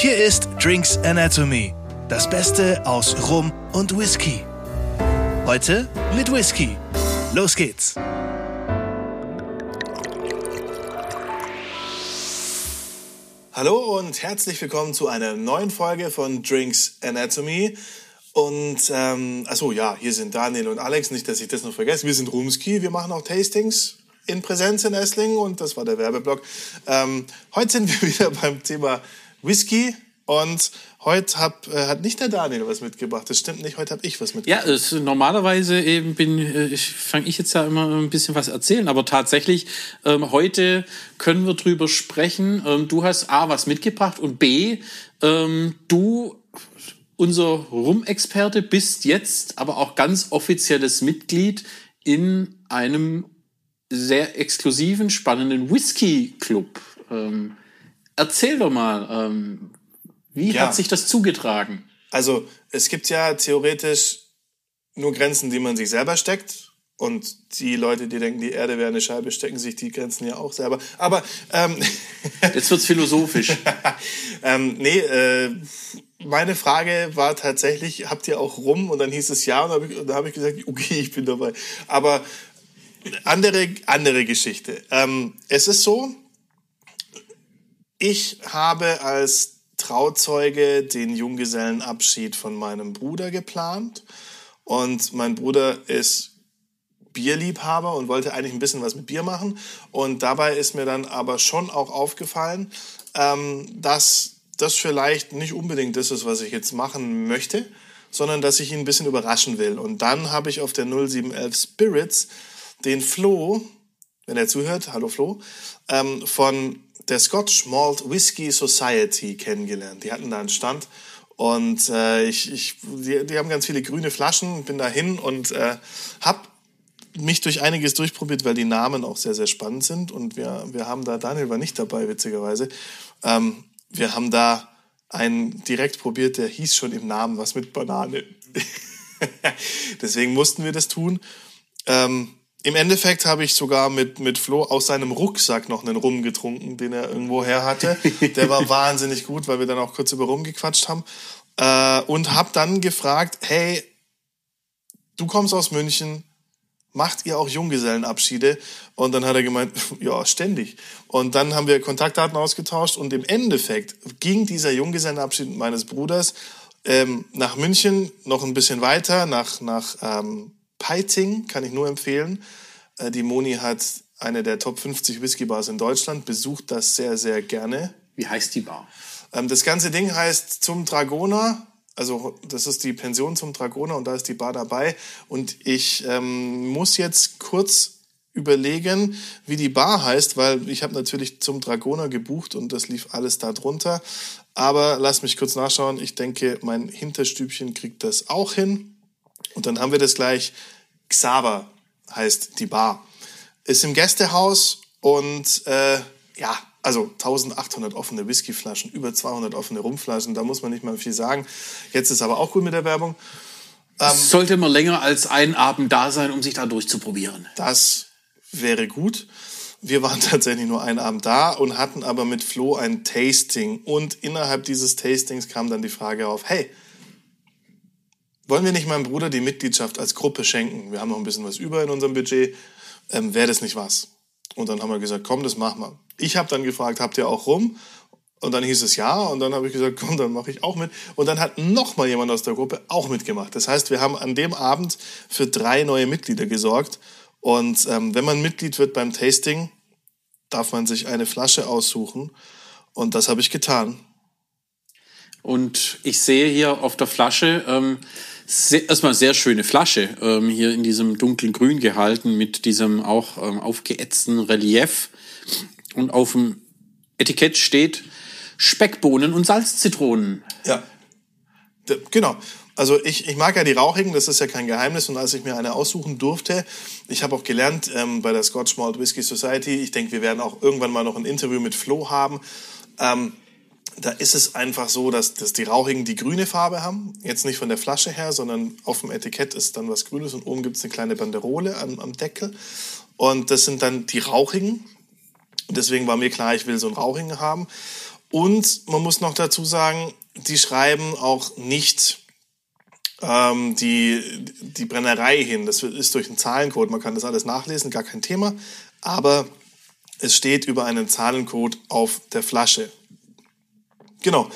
Hier ist Drinks Anatomy, das Beste aus Rum und Whisky. Heute mit Whisky. Los geht's. Hallo und herzlich willkommen zu einer neuen Folge von Drinks Anatomy. Und ähm, achso, ja, hier sind Daniel und Alex, nicht, dass ich das noch vergesse. Wir sind Rumski, wir machen auch Tastings in Präsenz in Esslingen und das war der Werbeblock. Ähm, heute sind wir wieder beim Thema Whisky und heute hab, äh, hat nicht der Daniel was mitgebracht. Das stimmt nicht, heute habe ich was mitgebracht. Ja, es, normalerweise eben bin äh, ich fange ich jetzt ja immer ein bisschen was erzählen, aber tatsächlich ähm, heute können wir drüber sprechen. Ähm, du hast A was mitgebracht und B ähm, du unser Rum-Experte bist jetzt aber auch ganz offizielles Mitglied in einem sehr exklusiven, spannenden Whisky-Club. Ähm, erzähl doch mal, ähm, wie ja. hat sich das zugetragen? Also es gibt ja theoretisch nur Grenzen, die man sich selber steckt. Und die Leute, die denken, die Erde wäre eine Scheibe, stecken sich die Grenzen ja auch selber. Aber ähm, jetzt wird's philosophisch. ähm, nee, äh, meine Frage war tatsächlich, habt ihr auch rum? Und dann hieß es ja, und dann habe ich, hab ich gesagt, okay, ich bin dabei. Aber andere, andere Geschichte. Ähm, es ist so, ich habe als Trauzeuge den Junggesellenabschied von meinem Bruder geplant. Und mein Bruder ist Bierliebhaber und wollte eigentlich ein bisschen was mit Bier machen. Und dabei ist mir dann aber schon auch aufgefallen, ähm, dass das vielleicht nicht unbedingt das ist, was ich jetzt machen möchte, sondern dass ich ihn ein bisschen überraschen will. Und dann habe ich auf der 0711 Spirits den Flo, wenn er zuhört, hallo Flo, ähm, von der Scotch Malt Whisky Society kennengelernt. Die hatten da einen Stand und äh, ich, ich, die, die haben ganz viele grüne Flaschen, bin da hin und äh, habe mich durch einiges durchprobiert, weil die Namen auch sehr, sehr spannend sind. Und wir, wir haben da, Daniel war nicht dabei, witzigerweise, ähm, wir haben da einen direkt probiert, der hieß schon im Namen was mit Banane. Deswegen mussten wir das tun. Ähm, im Endeffekt habe ich sogar mit, mit Flo aus seinem Rucksack noch einen Rum getrunken, den er irgendwo her hatte. Der war wahnsinnig gut, weil wir dann auch kurz über Rum gequatscht haben. Äh, und habe dann gefragt, hey, du kommst aus München, macht ihr auch Junggesellenabschiede? Und dann hat er gemeint, ja, ständig. Und dann haben wir Kontaktdaten ausgetauscht und im Endeffekt ging dieser Junggesellenabschied meines Bruders ähm, nach München, noch ein bisschen weiter, nach, nach ähm, Peiting, kann ich nur empfehlen. Äh, die Moni hat eine der Top 50 Whisky-Bars in Deutschland, besucht das sehr, sehr gerne. Wie heißt die Bar? Ähm, das ganze Ding heißt Zum Dragoner. Also das ist die Pension zum Dragoner und da ist die Bar dabei. Und ich ähm, muss jetzt kurz überlegen, wie die Bar heißt, weil ich habe natürlich zum Dragoner gebucht und das lief alles da drunter. Aber lass mich kurz nachschauen. Ich denke, mein Hinterstübchen kriegt das auch hin. Und dann haben wir das gleich. Xaver heißt die Bar. Ist im Gästehaus und äh, ja, also 1800 offene Whiskyflaschen, über 200 offene Rumflaschen, da muss man nicht mal viel sagen. Jetzt ist aber auch gut mit der Werbung. Ähm, Sollte man länger als einen Abend da sein, um sich da durchzuprobieren? Das wäre gut. Wir waren tatsächlich nur einen Abend da und hatten aber mit Flo ein Tasting. Und innerhalb dieses Tastings kam dann die Frage auf, hey, wollen wir nicht meinem Bruder die Mitgliedschaft als Gruppe schenken? Wir haben noch ein bisschen was über in unserem Budget. Ähm, Wäre das nicht was? Und dann haben wir gesagt, komm, das machen wir. Ich habe dann gefragt, habt ihr auch rum? Und dann hieß es ja. Und dann habe ich gesagt, komm, dann mache ich auch mit. Und dann hat noch mal jemand aus der Gruppe auch mitgemacht. Das heißt, wir haben an dem Abend für drei neue Mitglieder gesorgt. Und ähm, wenn man Mitglied wird beim Tasting, darf man sich eine Flasche aussuchen. Und das habe ich getan. Und ich sehe hier auf der Flasche ähm, sehr, erstmal sehr schöne Flasche, ähm, hier in diesem dunklen Grün gehalten, mit diesem auch ähm, aufgeätzten Relief. Und auf dem Etikett steht Speckbohnen und Salzzitronen. Ja, genau. Also ich, ich mag ja die rauchigen, das ist ja kein Geheimnis. Und als ich mir eine aussuchen durfte, ich habe auch gelernt ähm, bei der Scotch Malt Whisky Society, ich denke, wir werden auch irgendwann mal noch ein Interview mit Flo haben. Ähm, da ist es einfach so, dass, dass die Rauchigen die grüne Farbe haben. Jetzt nicht von der Flasche her, sondern auf dem Etikett ist dann was Grünes und oben gibt es eine kleine Banderole am, am Deckel. Und das sind dann die Rauchigen. Deswegen war mir klar, ich will so einen Rauchigen haben. Und man muss noch dazu sagen, die schreiben auch nicht ähm, die, die Brennerei hin. Das ist durch einen Zahlencode. Man kann das alles nachlesen, gar kein Thema. Aber es steht über einen Zahlencode auf der Flasche. Genau.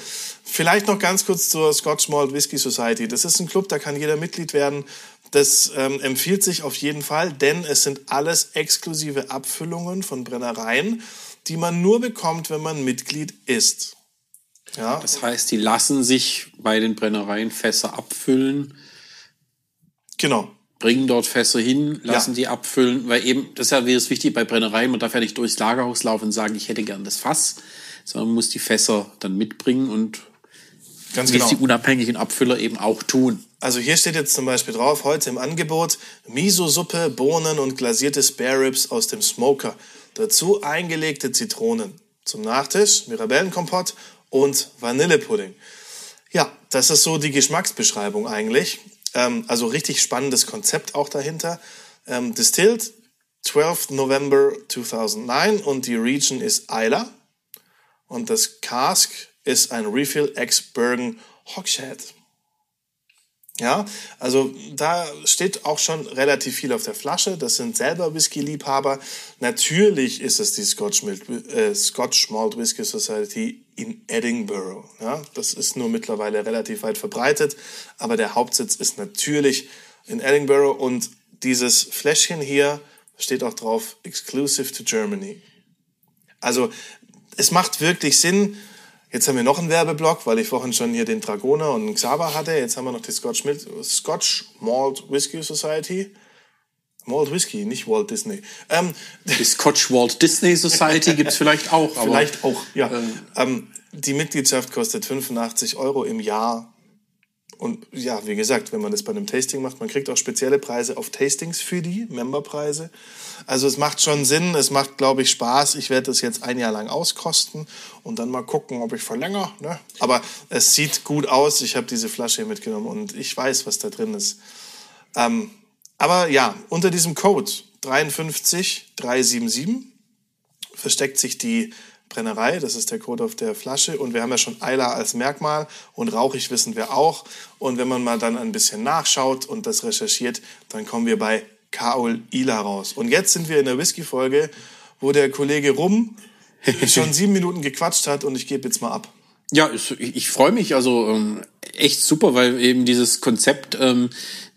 Vielleicht noch ganz kurz zur Scotch Malt Whisky Society. Das ist ein Club, da kann jeder Mitglied werden. Das ähm, empfiehlt sich auf jeden Fall, denn es sind alles exklusive Abfüllungen von Brennereien, die man nur bekommt, wenn man Mitglied ist. Ja. Das heißt, die lassen sich bei den Brennereien Fässer abfüllen. Genau. Bringen dort Fässer hin, lassen ja. die abfüllen, weil eben, ja wie das wichtig bei Brennereien, man darf ja nicht durchs Lagerhaus laufen und sagen, ich hätte gern das Fass, sondern man muss die Fässer dann mitbringen und Ganz genau. die unabhängigen Abfüller eben auch tun. Also hier steht jetzt zum Beispiel drauf, heute im Angebot Miso-Suppe, Bohnen und glasierte Spare Ribs aus dem Smoker. Dazu eingelegte Zitronen. Zum Nachtisch Mirabellenkompott und Vanillepudding. Ja, das ist so die Geschmacksbeschreibung eigentlich. Ähm, also richtig spannendes Konzept auch dahinter. Ähm, distilled 12 November 2009 und die Region ist Isla. Und das Cask ist ein Refill Ex Bergen Hogshead. Ja, also da steht auch schon relativ viel auf der Flasche. Das sind selber Whisky-Liebhaber. Natürlich ist es die Scotch, Malt, äh, Scotch Malt Whisky Society in Edinburgh. Ja, das ist nur mittlerweile relativ weit verbreitet, aber der Hauptsitz ist natürlich in Edinburgh und dieses Fläschchen hier steht auch drauf Exclusive to Germany. Also es macht wirklich Sinn, Jetzt haben wir noch einen Werbeblock, weil ich vorhin schon hier den Dragoner und den Xaver hatte. Jetzt haben wir noch die Scotch, Scotch Malt Whisky Society. Malt Whisky, nicht Walt Disney. Ähm, die Scotch Walt Disney Society gibt es vielleicht auch. vielleicht auch, ja. Ähm, ähm, die Mitgliedschaft kostet 85 Euro im Jahr und ja, wie gesagt, wenn man das bei einem Tasting macht, man kriegt auch spezielle Preise auf Tastings für die, Memberpreise. Also es macht schon Sinn, es macht, glaube ich, Spaß. Ich werde das jetzt ein Jahr lang auskosten und dann mal gucken, ob ich verlängere. Ne? Aber es sieht gut aus. Ich habe diese Flasche mitgenommen und ich weiß, was da drin ist. Ähm, aber ja, unter diesem Code 53377 versteckt sich die Brennerei, das ist der Code auf der Flasche. Und wir haben ja schon Eiler als Merkmal und rauchig wissen wir auch. Und wenn man mal dann ein bisschen nachschaut und das recherchiert, dann kommen wir bei Kaol Ila raus. Und jetzt sind wir in der Whisky-Folge, wo der Kollege Rum schon sieben Minuten gequatscht hat und ich gebe jetzt mal ab. Ja, ich, ich freue mich also ähm, echt super, weil eben dieses Konzept ähm,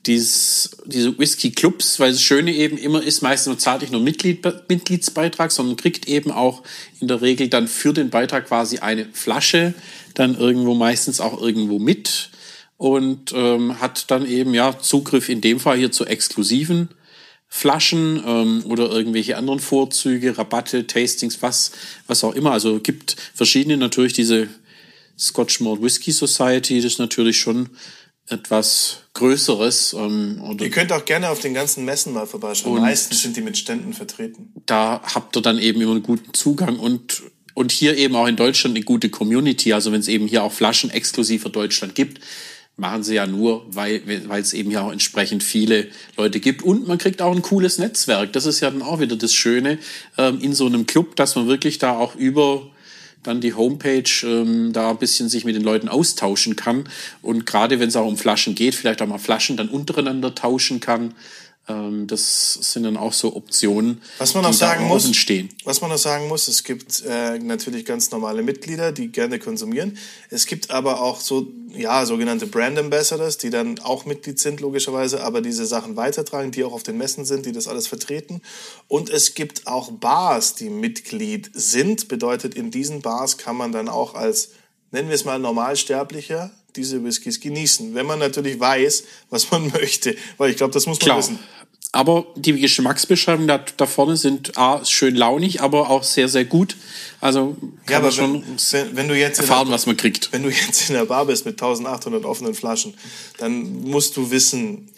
dieses, diese Whisky-Clubs, weil das Schöne eben immer ist, meistens zahlt nicht nur Mitglied, Mitgliedsbeitrag, sondern kriegt eben auch in der Regel dann für den Beitrag quasi eine Flasche, dann irgendwo meistens auch irgendwo mit und ähm, hat dann eben ja Zugriff in dem Fall hier zu exklusiven Flaschen ähm, oder irgendwelche anderen Vorzüge, Rabatte, Tastings, was, was auch immer. Also gibt verschiedene natürlich diese Scotch Malt Whisky Society, das ist natürlich schon etwas Größeres. Ähm, oder ihr könnt auch gerne auf den ganzen Messen mal vorbeischauen. Meistens sind die mit Ständen vertreten. Da habt ihr dann eben immer einen guten Zugang und und hier eben auch in Deutschland eine gute Community. Also wenn es eben hier auch Flaschen exklusiv für Deutschland gibt, machen sie ja nur, weil weil es eben ja auch entsprechend viele Leute gibt. Und man kriegt auch ein cooles Netzwerk. Das ist ja dann auch wieder das Schöne ähm, in so einem Club, dass man wirklich da auch über dann die Homepage ähm, da ein bisschen sich mit den Leuten austauschen kann. Und gerade wenn es auch um Flaschen geht, vielleicht auch mal Flaschen dann untereinander tauschen kann. Ähm, das sind dann auch so Optionen, was man die sagen muss, stehen. Was man noch sagen muss, es gibt äh, natürlich ganz normale Mitglieder, die gerne konsumieren. Es gibt aber auch so ja sogenannte Brand Ambassadors, die dann auch Mitglied sind logischerweise, aber diese Sachen weitertragen, die auch auf den Messen sind, die das alles vertreten. Und es gibt auch Bars, die Mitglied sind. Bedeutet, in diesen Bars kann man dann auch als nennen wir es mal Normalsterblicher diese Whiskys genießen, wenn man natürlich weiß, was man möchte. Weil ich glaube, das muss man Klar. wissen. Aber die Geschmacksbeschreibungen da, da vorne sind A, schön launig, aber auch sehr, sehr gut. Also kann ja, aber schon wenn, wenn, du jetzt erfahren, der, was man kriegt. Wenn du jetzt in der Bar bist mit 1800 offenen Flaschen, dann musst du wissen,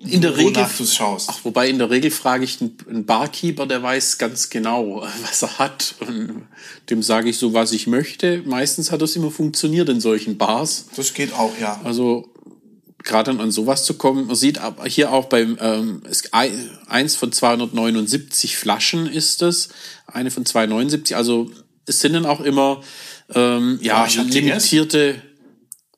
in der Regel, du schaust. Ach, wobei in der Regel frage ich einen Barkeeper, der weiß ganz genau, was er hat. Und dem sage ich so, was ich möchte. Meistens hat das immer funktioniert in solchen Bars. Das geht auch, ja. Also gerade an sowas zu kommen. Man sieht hier auch beim ähm, eins von 279 Flaschen ist es, eine von 279. Also es sind dann auch immer ähm, ja die limitierte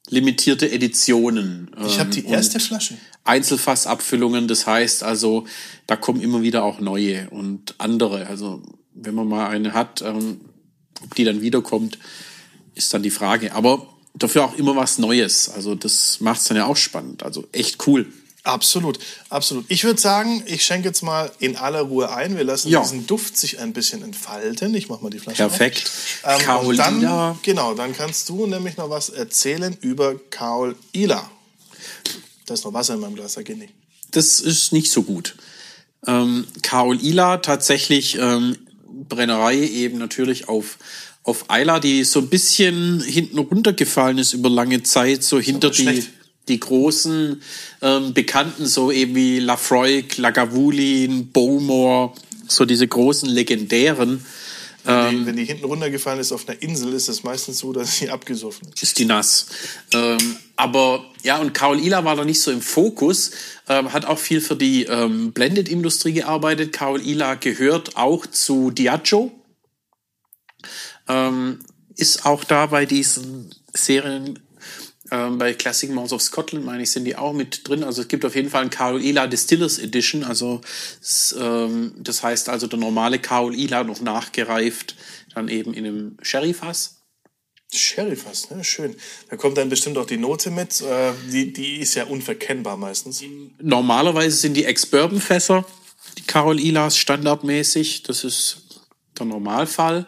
limitierte Editionen. Ich habe die ähm, erste Flasche. Einzelfassabfüllungen. Das heißt also, da kommen immer wieder auch neue und andere. Also wenn man mal eine hat, ähm, ob die dann wiederkommt, ist dann die Frage. Aber dafür auch immer was Neues. Also das macht es dann ja auch spannend. Also echt cool. Absolut, absolut. Ich würde sagen, ich schenke jetzt mal in aller Ruhe ein. Wir lassen Ja. diesen Duft sich ein bisschen entfalten. Ich mache mal die Flasche Perfekt. auf. Ähm, und Carolina. dann, genau, dann kannst du nämlich noch was erzählen über Kaol Ila. Da ist noch Wasser in meinem Glas, da geht nicht. Das ist nicht so gut. Ähm, Kaol Ila tatsächlich ähm, Brennerei eben natürlich auf auf Eila, die so ein bisschen hinten runtergefallen ist über lange Zeit, so hinter die schlecht. die großen ähm, Bekannten, so eben wie Lafroy, Lagavulin, Bowmore, so diese großen legendären, Die, wenn die hinten runtergefallen ist auf einer Insel, ist es meistens so, dass sie abgesoffen ist. ist die nass. Ähm, aber ja, und Kaol Ila war da nicht so im Fokus, ähm, hat auch viel für die ähm, Blended-Industrie gearbeitet. Kaol Ila gehört auch zu Diageo. Ähm, ist auch da bei diesen Serien, ähm, bei Classic Mounts of Scotland, meine ich, sind die auch mit drin. Also es gibt auf jeden Fall ein Kaol Ila Distillers Edition. Also es, ähm, das heißt also der normale Kaol Ila noch nachgereift, dann eben in einem Sherryfass. Sherry fast, ne? Schön. Da kommt dann bestimmt auch die Note mit. Äh, die, die ist ja unverkennbar meistens. Normalerweise sind die Ex-Bourbon-Fässer, die Carol Ilas, standardmäßig. Das ist der Normalfall.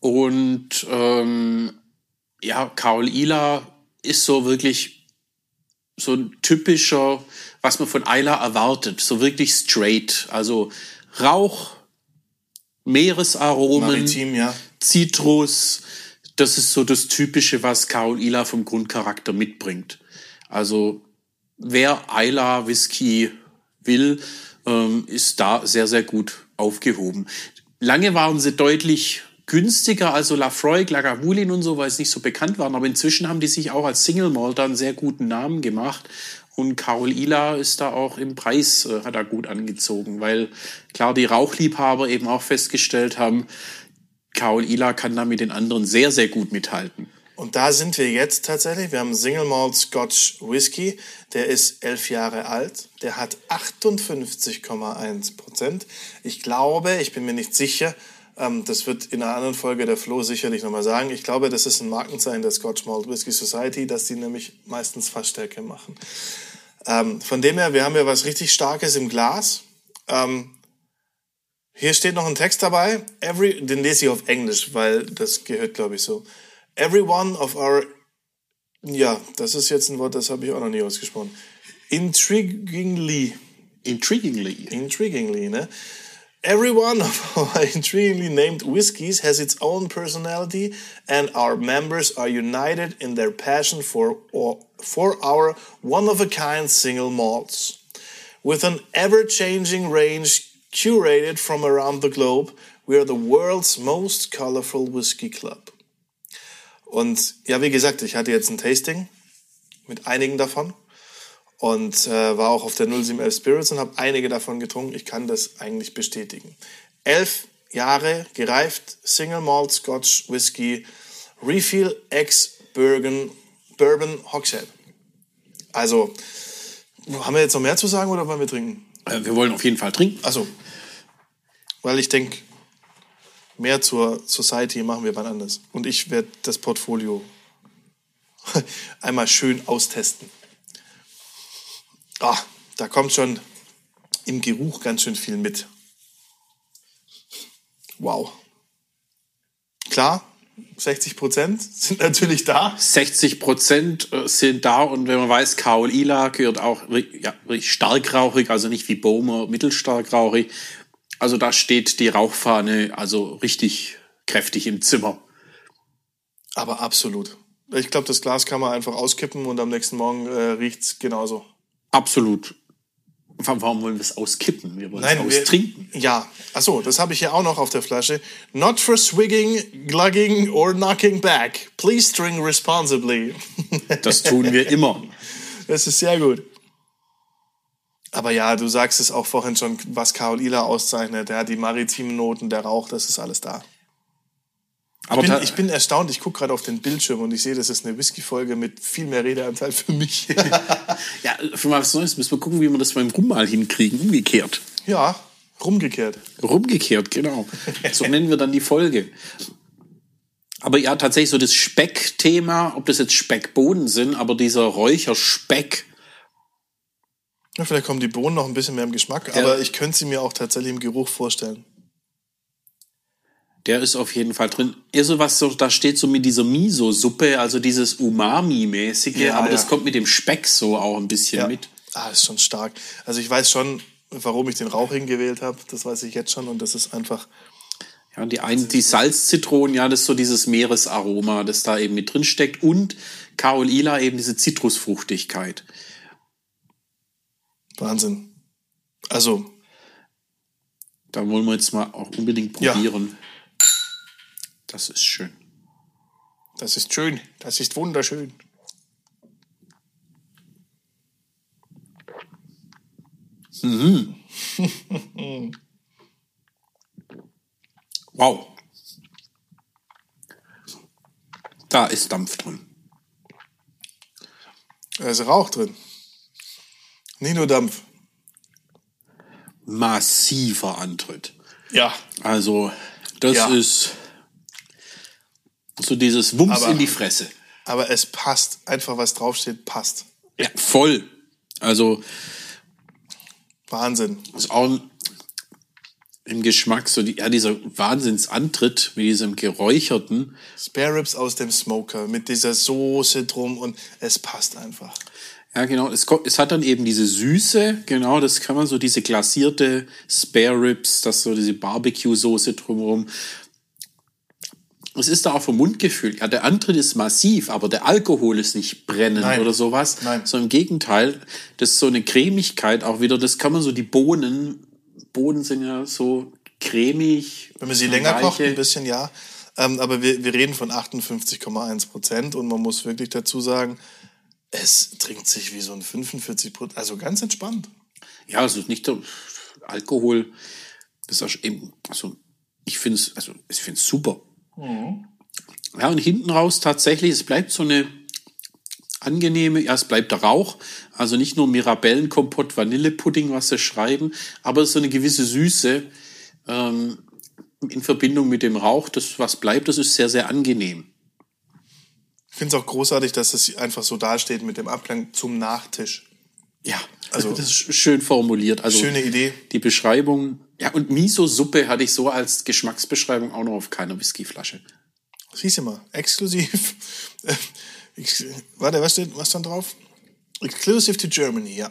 Und ähm, ja, Carol Ila ist so wirklich so ein typischer, was man von Isla erwartet. So wirklich straight. Also Rauch, Meeresaromen, Maritim, ja. Zitrus, das ist so das Typische, was Carol Ila vom Grundcharakter mitbringt. Also wer Isla Whisky will, ähm, ist da sehr, sehr gut aufgehoben. Lange waren sie deutlich günstiger, also Lafroy, Lagavulin und so, weil es nicht so bekannt waren. Aber inzwischen haben die sich auch als Single Malter einen sehr guten Namen gemacht. Und Carol Ila ist da auch im Preis, äh, hat er gut angezogen, weil klar die Rauchliebhaber eben auch festgestellt haben, Carol Ila kann da mit den anderen sehr, sehr gut mithalten. Und da sind wir jetzt tatsächlich. Wir haben Single Malt Scotch Whisky. Der ist elf Jahre alt. Der hat 58,1 Prozent. Ich glaube, ich bin mir nicht sicher, das wird in einer anderen Folge der Flo sicherlich nochmal sagen. Ich glaube, das ist ein Markenzeichen der Scotch Malt Whisky Society, dass die nämlich meistens Fassstärke machen. Ähm, von dem her, wir haben ja was richtig Starkes im Glas. Ähm, hier steht noch ein Text dabei. Every, den lese ich auf Englisch, weil das gehört, glaube ich, so. Every one of our, ja, das ist jetzt ein Wort, das habe ich auch noch nie ausgesprochen. Intriguingly, Intriguingly. intriguingly, ne? Every one of our intriguingly named whiskies has its own personality, and our members are united in their passion for, for our one of a kind single malts. With an ever changing range curated from around the globe, we are the world's most colorful whiskey club. Und ja, wie gesagt, ich hatte jetzt ein Tasting mit einigen davon und äh, war auch auf der 0711 Spirits und habe einige davon getrunken. Ich kann das eigentlich bestätigen. Elf Jahre gereift, Single Malt Scotch Whisky, Refill Ex Bourbon, Bourbon Hogshead. Also, haben wir jetzt noch mehr zu sagen oder wollen wir trinken? Äh, Wir wollen auf jeden Fall trinken. Also, weil ich denke, mehr zur Society machen wir wann anders. Und ich werde das Portfolio einmal schön austesten. Ah, da kommt schon im Geruch ganz schön viel mit. Wow. Klar, 60 Prozent sind natürlich da. 60 Prozent äh, sind da und wenn man weiß, Kaol Ila gehört auch ja, starkrauchig, also nicht wie Bomer, mittelstarkrauchig. Also da steht die Rauchfahne also richtig kräftig im Zimmer. Aber absolut. Ich glaube, das Glas kann man einfach auskippen und am nächsten Morgen äh, riecht's genauso. Absolut. Wa- Warum wollen wir es auskippen? Wir wollen es wir- austrinken. Ja, achso, das habe ich hier auch noch auf der Flasche. Not for swigging, glugging or knocking back. Please drink responsibly. Das tun wir immer. Das ist sehr gut. Aber ja, du sagst es auch vorhin schon, was Karol Ila auszeichnet. Ja, die maritimen Noten, der Rauch, das ist alles da. Aber Ich bin, ich bin erstaunt, ich gucke gerade auf den Bildschirm und ich sehe, das ist eine Whisky-Folge mit viel mehr Redeanteil für mich. ja, für mal was Neues müssen wir gucken, wie wir das beim Rum mal hinkriegen. Umgekehrt. ja, rumgekehrt. Rumgekehrt, genau. So nennen wir dann die Folge. Aber ja, tatsächlich so das Speck-Thema, ob das jetzt Speckbohnen sind, aber dieser Räucherspeck, Ja, vielleicht kommen die Bohnen noch ein bisschen mehr im Geschmack, Ja. aber ich könnte sie mir auch tatsächlich im Geruch vorstellen. Der ist auf jeden Fall drin. Eher so was, so, da steht so mit dieser Miso-Suppe, also dieses Umami-mäßige, Ja, aber ja. das kommt mit dem Speck so auch ein bisschen Ja. mit. Ah, ist schon stark. Also ich weiß schon, warum ich den Rauchigen gewählt habe. Das weiß ich jetzt schon und das ist einfach. Ja, die einen, die Salzzitronen, ja, das ist so dieses Meeresaroma, das da eben mit drin steckt und Karol Ila eben diese Zitrusfruchtigkeit. Wahnsinn. Also, Da wollen wir jetzt mal auch unbedingt Ja. Das ist schön. das ist schön. Das ist wunderschön. Wow. Da ist Dampf drin. Da ist Rauch drin. Nicht nur Dampf. Massiver Antritt. Ja. Also, das Ja. ist so dieses Wumms Aber- in die Fresse. Aber es passt. Einfach was draufsteht, passt. Ja, voll. Also, Wahnsinn. ist auch ein- im Geschmack so die, ja, dieser Wahnsinnsantritt mit diesem geräucherten. Spare Ribs aus dem Smoker mit dieser Soße drum und es passt einfach. Ja, genau. Es, kommt, es hat dann eben diese Süße, genau, das kann man so, diese glasierte Spare Ribs, das so diese Barbecue-Soße drumherum. Es ist da auch vom Mundgefühl. Ja, der Antritt ist massiv, aber der Alkohol ist nicht brennend Nein. oder sowas. Nein. So im Gegenteil, das ist so eine Cremigkeit auch wieder, das kann man so, die Bohnen, Bohnen sind ja so cremig. Wenn man sie länger kocht, ein bisschen ja. Ähm, aber wir, wir reden von 58,1 Prozent und man muss wirklich dazu sagen, es trinkt sich wie so ein 45 Prozent, also ganz entspannt. Ja, also nicht der Alkohol. Das ist eben, also ich finde es, also ich finde es super. Ja, und hinten raus tatsächlich, es bleibt so eine angenehme, ja, es bleibt der Rauch, also nicht nur Mirabellenkompott, Vanillepudding, was sie schreiben, aber so eine gewisse Süße ähm, in Verbindung mit dem Rauch, das was bleibt, das ist sehr, sehr angenehm. Ich finde es auch großartig, dass es einfach so dasteht mit dem Abklang zum Nachtisch. Ja, Also- also das ist schön formuliert. Also Schöne Idee. Die Beschreibung, ja, und Miso-Suppe hatte ich so als Geschmacksbeschreibung auch noch auf keiner Whiskyflasche. Siehst du mal, exklusiv. Ex Warte, was steht, was stand drauf? Exclusive to Germany, ja.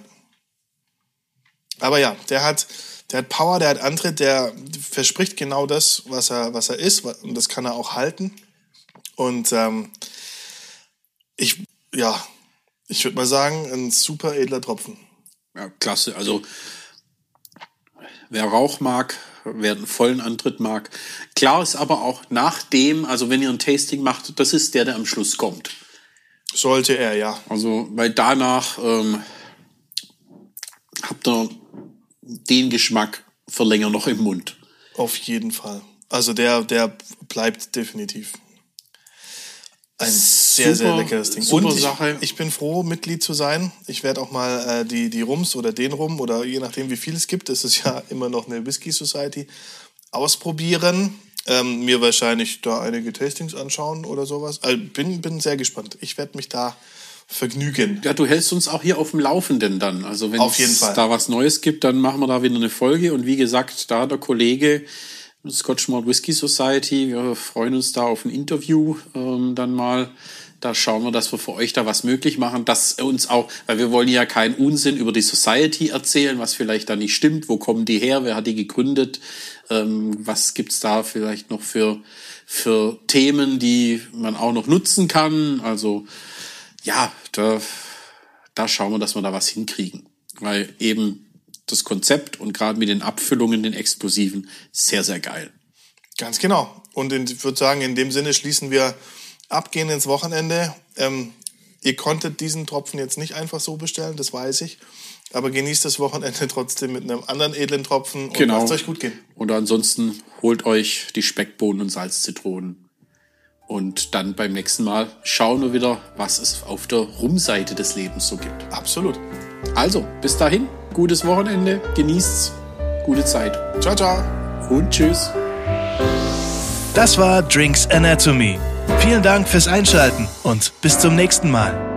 Aber ja, der hat, der hat Power, der hat Antritt, der verspricht genau das, was er, was er ist, und das kann er auch halten. Und ähm, ich, ja, ich würde mal sagen, ein super edler Tropfen. Ja, klasse. Also, wer Rauch mag, wer einen vollen Antritt mag. Klar ist aber auch nach dem, also wenn ihr ein Tasting macht, das ist der, der am Schluss kommt. Sollte er, ja. Also, weil danach ähm, habt ihr den Geschmack für länger noch im Mund. Auf jeden Fall. Also der, der bleibt definitiv. Ein sehr, sehr Super- leckeres Ding. super Und ich, Sache. ich bin froh, Mitglied zu sein. Ich werde auch mal äh, die, die Rums oder den Rum oder je nachdem, wie viel es gibt, es ist ja immer noch eine Whisky Society, ausprobieren. Ähm, mir wahrscheinlich da einige Tastings anschauen oder sowas. Also bin, bin sehr gespannt. Ich werde mich da vergnügen. Ja, du hältst uns auch hier auf dem Laufenden dann. Also wenn es da was Neues gibt, dann machen wir da wieder eine Folge. Und wie gesagt, da der Kollege Scotch Malt Whisky Society, wir freuen uns da auf ein Interview ähm, dann mal. Da schauen wir, dass wir für euch da was möglich machen, dass uns auch, weil wir wollen ja keinen Unsinn über die Society erzählen, was vielleicht da nicht stimmt, wo kommen die her, wer hat die gegründet, ähm, was gibt's da vielleicht noch für, für Themen, die man auch noch nutzen kann. Also ja, da, da schauen wir, dass wir da was hinkriegen. Weil eben das Konzept und gerade mit den Abfüllungen, den Explosiven, sehr, sehr geil. Ganz genau. Und in, ich würde sagen, in dem Sinne schließen wir ab, gehen ins Wochenende. Ähm, Ihr konntet diesen Tropfen jetzt nicht einfach so bestellen, das weiß ich. Aber genießt das Wochenende trotzdem mit einem anderen edlen Tropfen und Genau. lasst euch gut gehen. Und ansonsten holt euch die Speckbohnen und Salzzitronen. Und dann beim nächsten Mal schauen wir wieder, was es auf der Rumseite des Lebens so gibt. Absolut. Also, bis dahin, gutes Wochenende, genießt's, gute Zeit Ciao, ciao. und tschüss. Das war Drinks Anatomy. Vielen Dank fürs Einschalten und bis zum nächsten Mal.